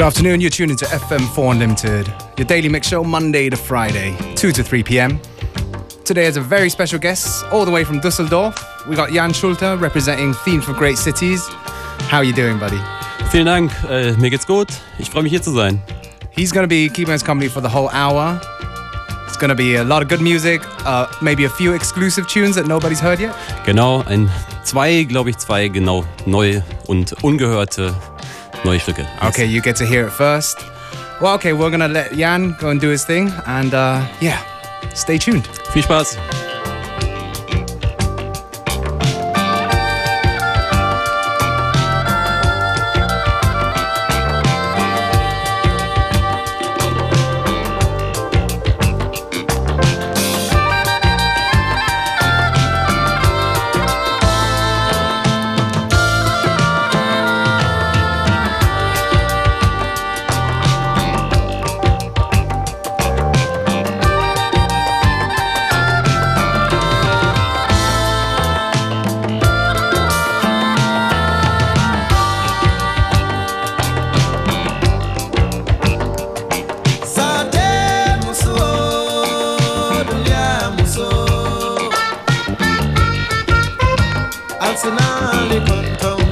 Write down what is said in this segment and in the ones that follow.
Good afternoon, you're tuning to FM4 Unlimited, your daily mix show Monday to Friday, 2 to 3 p.m. Today has a very special guest, all the way from Dusseldorf. We got Jan Schulte representing Theme for Great Cities. How are you doing, buddy? Vielen Dank, äh, mir geht's gut. Ich freue mich hier zu sein. He's going to be keeping us company for the whole hour. It's going to be a lot of good music, uh, maybe a few exclusive tunes that nobody's heard yet. Genau, ein, zwei, glaube ich, zwei genau neu und ungehörte Stücke. Okay, you get to hear it first. Well, okay, we're going to let Jan go and do his thing. And uh, yeah, stay tuned. Viel Spaß. Arsenal, the contour.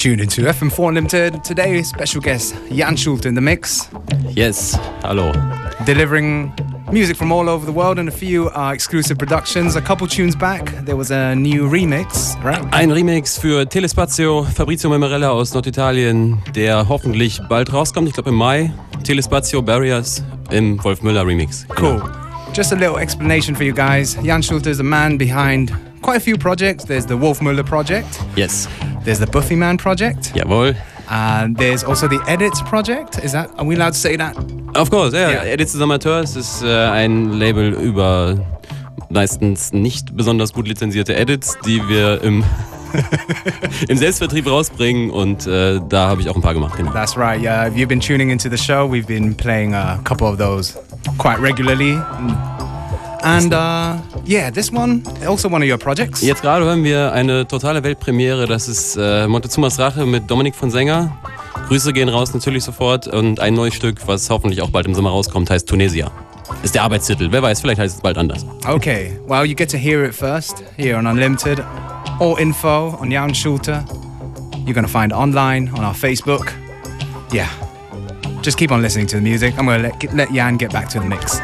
Tuned into FM4 Unlimited. Today, special guest Jan Schulte in the mix. Yes, hello. Delivering music from all over the world and a few uh, exclusive productions. A couple tunes back, there was a new remix, right? Ein Remix für Telespazio, Fabrizio Mammarella aus Norditalien, der hoffentlich bald rauskommt, ich glaube im Mai. Telespazio Barriers im Wolf Müller Remix. Cool. Just a little explanation for you guys. Jan Schulte is the man behind quite a few projects. There's the Wolf Müller project. Yes. There's the Buffy Man project. Jawohl. And there's also the Edits project. Is that, are we allowed to say that? Of course, ja. Yeah. Edits des Amateurs ist äh, ein Label über meistens nicht besonders gut lizenzierte Edits, die wir im im Selbstvertrieb rausbringen und äh, da habe ich auch ein paar gemacht. Genau. That's right. Yeah, if you've been tuning into the show, we've been playing a couple of those quite regularly. And uh, yeah, this one, also one of your projects. Jetzt gerade hören wir eine totale Weltpremiere. Das ist äh, Montezumas Rache mit Dominik von Sänger. Grüße gehen raus natürlich sofort. Und ein neues Stück, was hoffentlich auch bald im Sommer rauskommt, heißt Tunesia. Ist der Arbeitstitel. Wer weiß, vielleicht heißt es bald anders. Okay, well, you get to hear it first here on Unlimited. All info on Jan Schulte. You're to find online on our Facebook. Yeah, just keep on listening to the music. I'm to let, let Jan get back to the mix.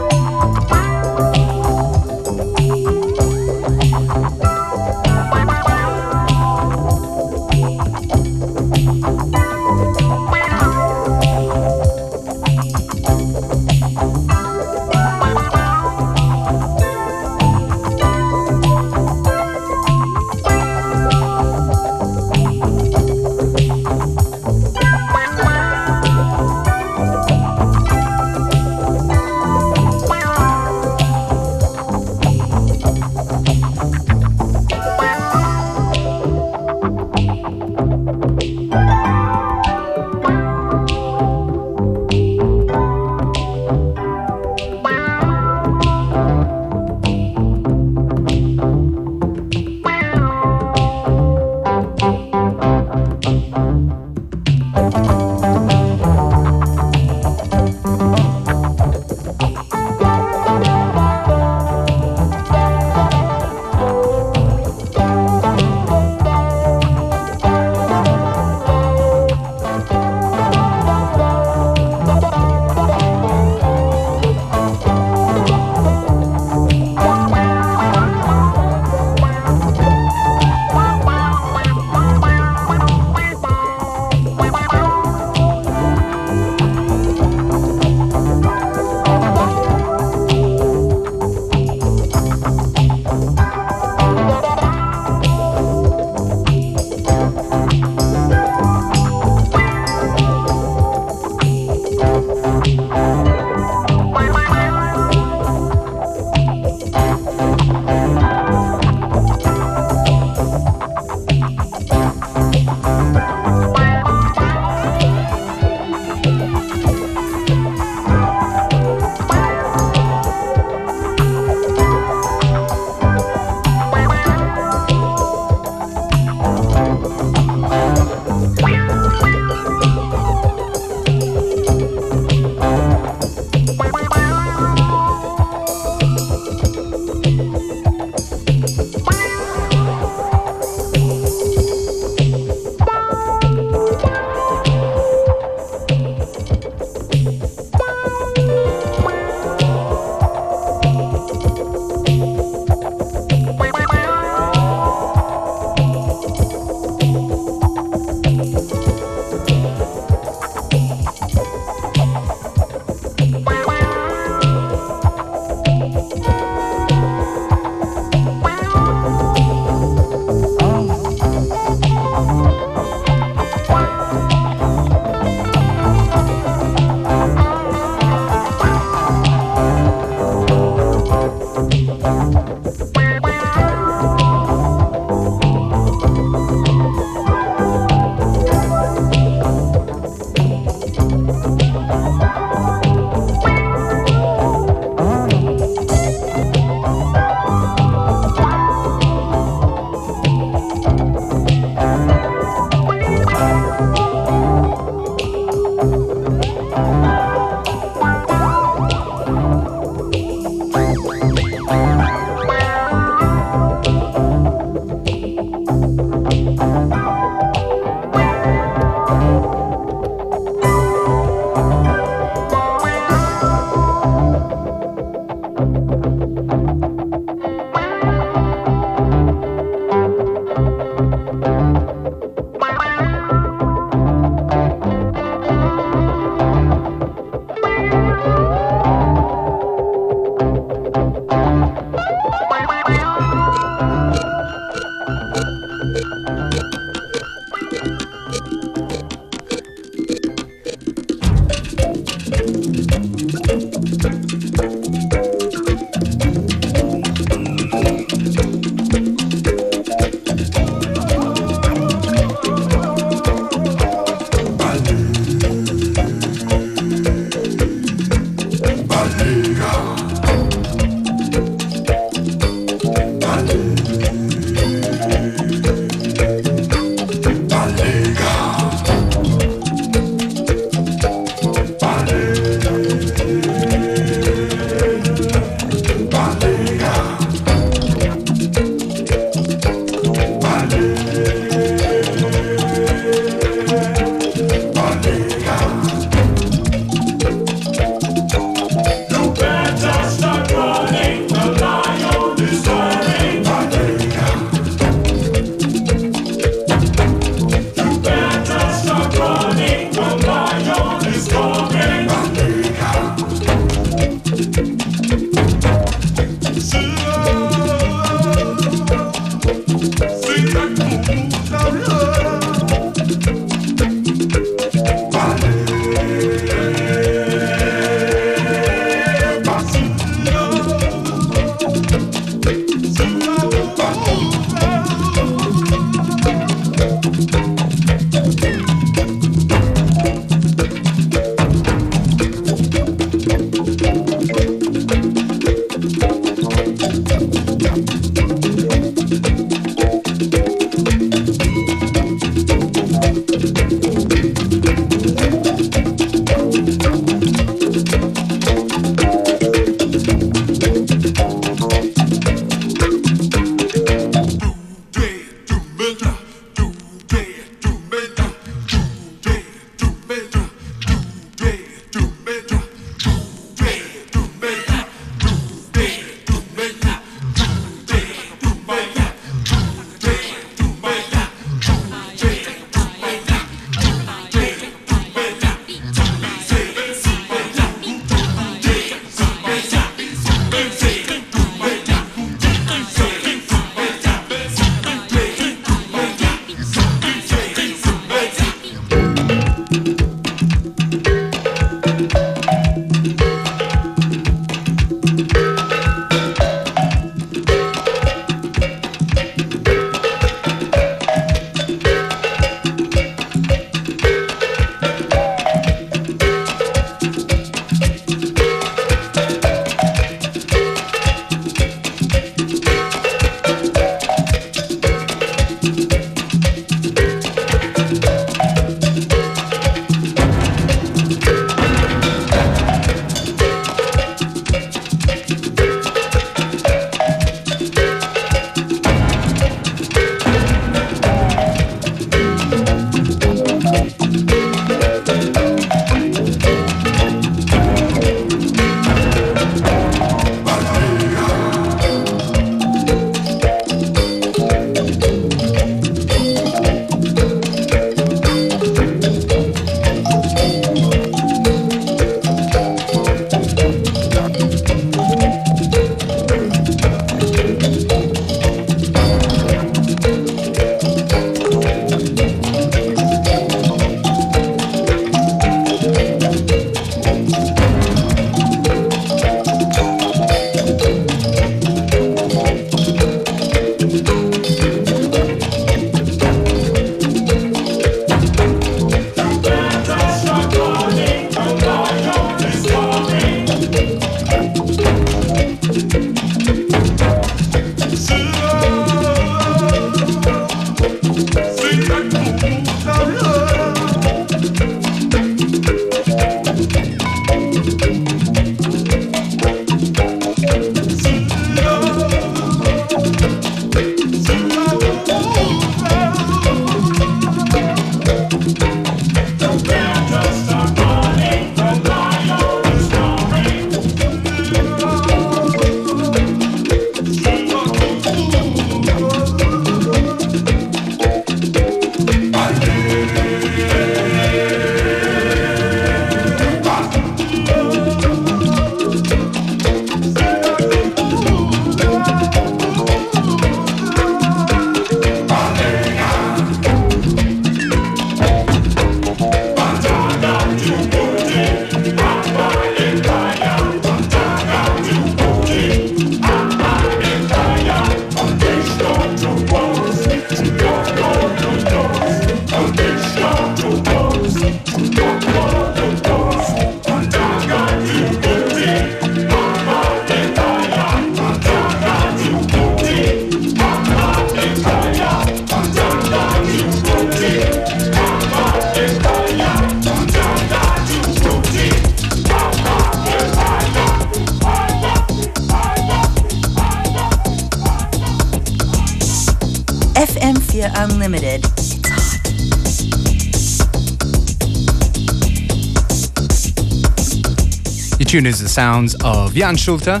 Tune is the sounds of Jan Schulte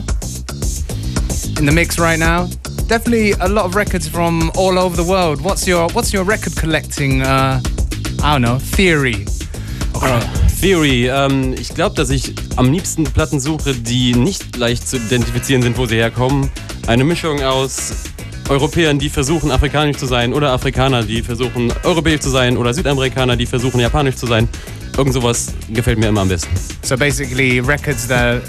in the mix right now. Definitely a lot of records from all over the world. What's your What's your record collecting? Uh, I don't know theory. Okay. Uh, theory. Ähm, ich glaube, dass ich am liebsten Platten suche, die nicht leicht zu identifizieren sind, wo sie herkommen. Eine Mischung aus Europäern, die versuchen, afrikanisch zu sein, oder Afrikaner, die versuchen, europäisch zu sein, oder Südamerikaner, die versuchen, japanisch zu sein. Irgend sowas gefällt mir immer am besten. So basically records that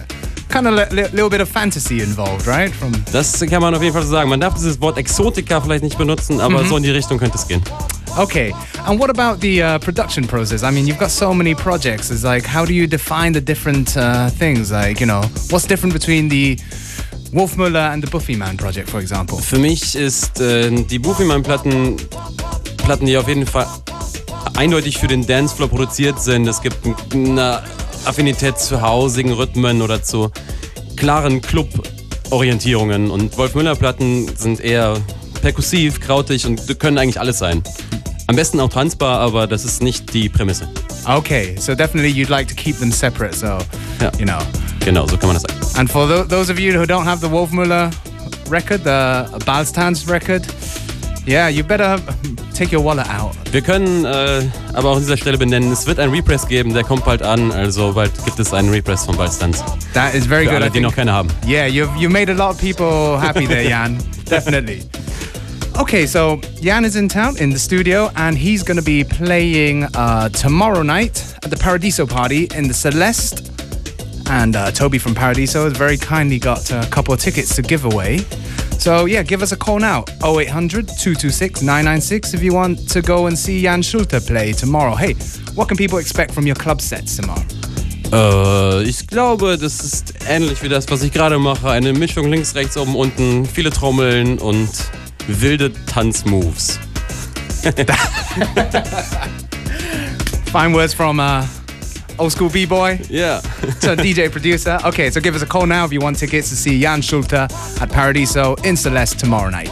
kind of a li little bit of fantasy involved, right? From das kann man auf jeden Fall so sagen. Man darf dieses Wort Exotika vielleicht nicht benutzen, aber mhm. so in die Richtung könnte es gehen. Okay, and what about the uh, production process? I mean, you've got so many projects. It's like, how do you define the different uh, things? Like, you know, what's different between the Wolf Müller and the Buffyman project, for example? Für mich ist äh, die Buffyman-Platten Platten, die auf jeden Fall eindeutig für den Dancefloor produziert sind. Es gibt eine Affinität zu hausigen Rhythmen oder zu klaren Club-Orientierungen. Und Wolf Müller-Platten sind eher perkussiv, krautig und können eigentlich alles sein. Am besten auch tanzbar, aber das ist nicht die Prämisse. Okay, so definitely you'd like to keep them separate, so, Ja. you know. Genau, so kann man das sagen. And for tho- those of you who don't have the Wolf Müller record, the Ballstanz record, yeah, you better take your wallet out. Wir können äh, aber auch an dieser Stelle benennen, es wird einen Repress geben, der kommt bald an, also bald gibt es einen Repress von Ballstanz. That is very Für good. I alle, die think. noch keine haben. Yeah, you've you made a lot of people happy there, Jan. Definitely. Okay, so Jan is in town in the studio, and he's going to be playing uh, tomorrow night at the Paradiso party in the Celeste. And uh, Toby from Paradiso has very kindly got a couple of tickets to give away. So yeah, give us a call now 0800 226 996 if you want to go and see Jan Schulte play tomorrow. Hey, what can people expect from your club sets tomorrow? Äh, ich glaube, das ist ähnlich wie das, was ich gerade mache. Eine Mischung links, rechts, oben, unten, viele Trommeln und wilde Tanzmoves. Fine words from uh, old school b-boy. Yeah. to DJ producer. Okay, so give us a call now if you want tickets to see Jan Schulte at Paradiso in Celeste tomorrow night.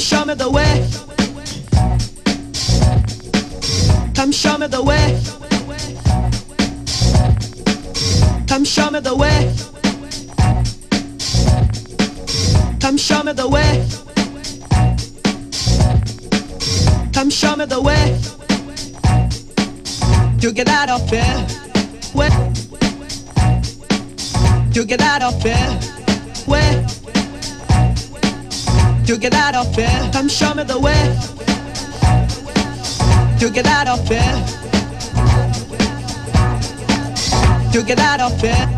Me the way. Come show me the way. Come show me the way. Come show me the way. Come show me the way. You get out of here. Where? You get out of here. Where? You get out of here. Come show me the way. You get out of here. You get out of here.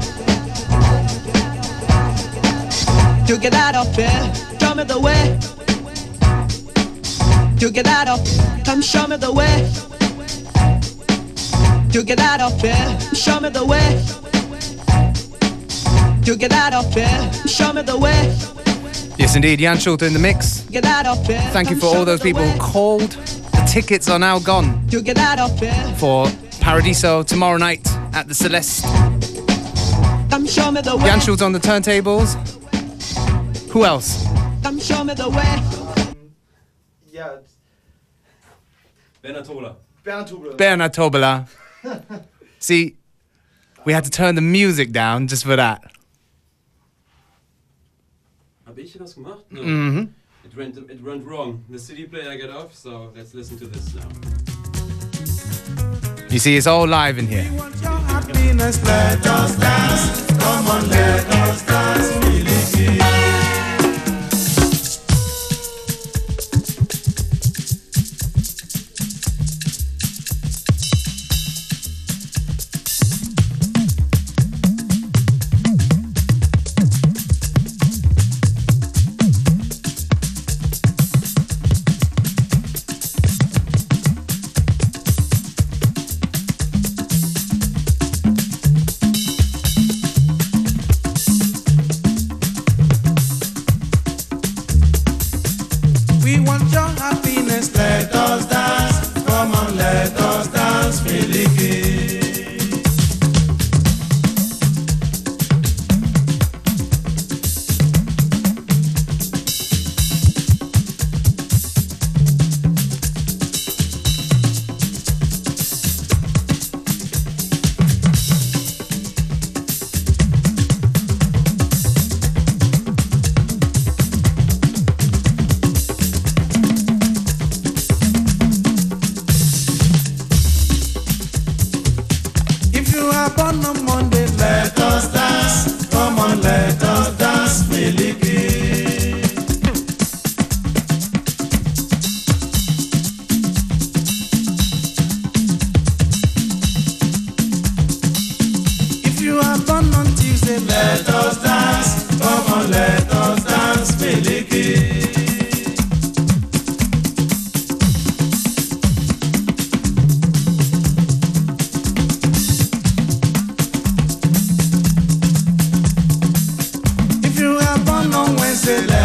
You get out of here. Show me the way. You get out of. Come show me the way. You get out of here. Show me the way. You get out of here. Show me the way. Yes, indeed. Jan Schulte in the mix. Get out of here. Thank you for all those people who called. The tickets are now gone You get out of here. for Paradiso tomorrow night at the Celeste. Come show me the way. Jan Schulte on the turntables. Who else? Come show me the way. Ja, Bernhard Tola. Bernd Bernard Tobola. See, we had to turn the music down just for that. Habe ich das gemacht? No. Mhm. It went it went wrong. The CD player got off, so let's listen to this now. You see, it's all live in here.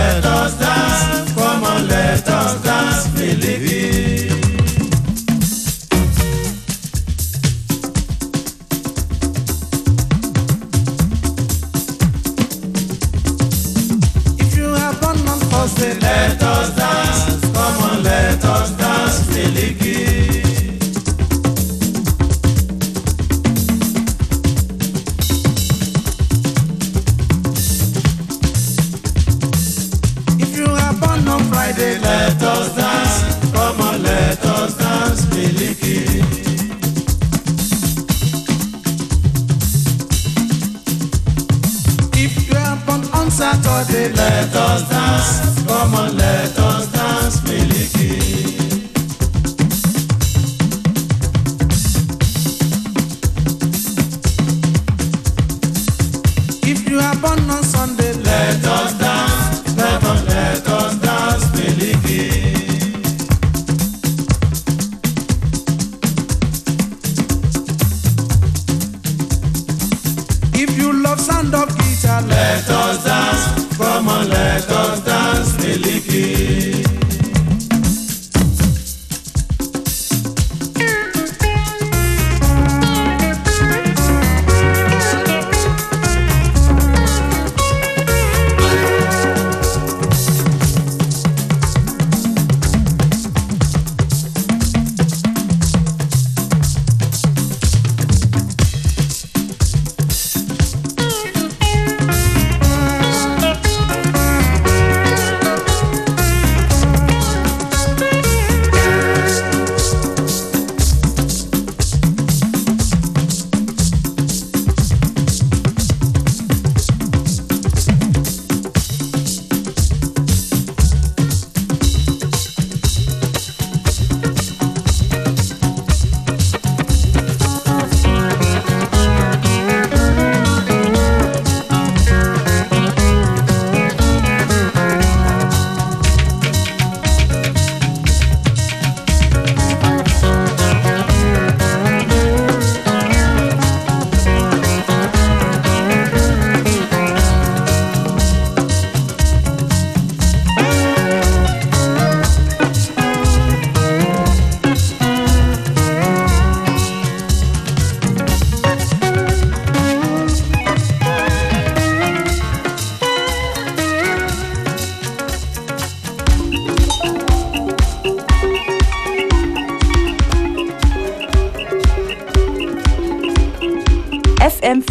Let us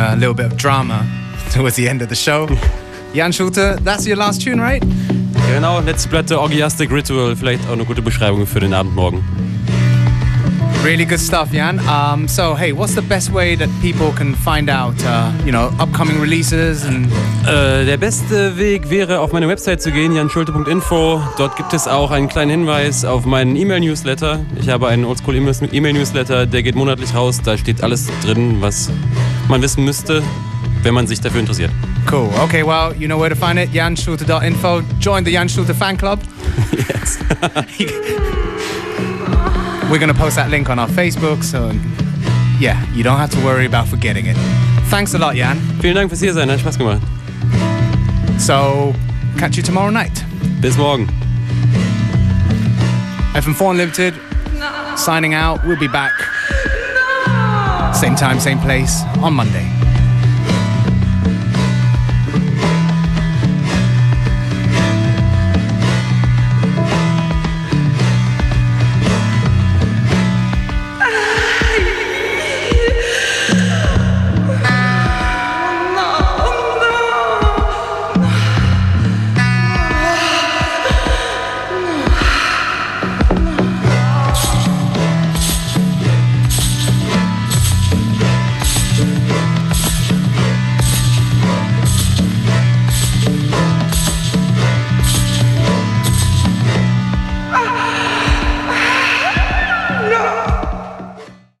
a little bit of drama towards the end of the show. Jan Schulte, that's your last tune, right? Genau, letzte Platte, Orgiastic Ritual. Vielleicht auch eine gute Beschreibung für den Abend morgen. Really good stuff, Jan. Um, so, hey, what's the best way that people can find out, uh, you know, upcoming releases? And äh, der beste Weg wäre, auf meine Website zu gehen, janschulte.info. Dort gibt es auch einen kleinen Hinweis auf meinen E-Mail-Newsletter. Ich habe einen Oldschool-E-Mail-Newsletter, der geht monatlich raus. Da steht alles drin, was man wissen müsste, wenn man sich dafür interessiert. Cool. Okay, well, you know where to find it. Janschulte.info. Join the Janschulte fan club. yes. We're going to post that link on our Facebook, so yeah, you don't have to worry about forgetting it. Thanks a lot, Jan. Vielen Dank fürs hier sein. Hat Spaß gemacht. So, catch you tomorrow night. Bis morgen. FM4 Unlimited, signing out. We'll be back. Same time, same place on Monday.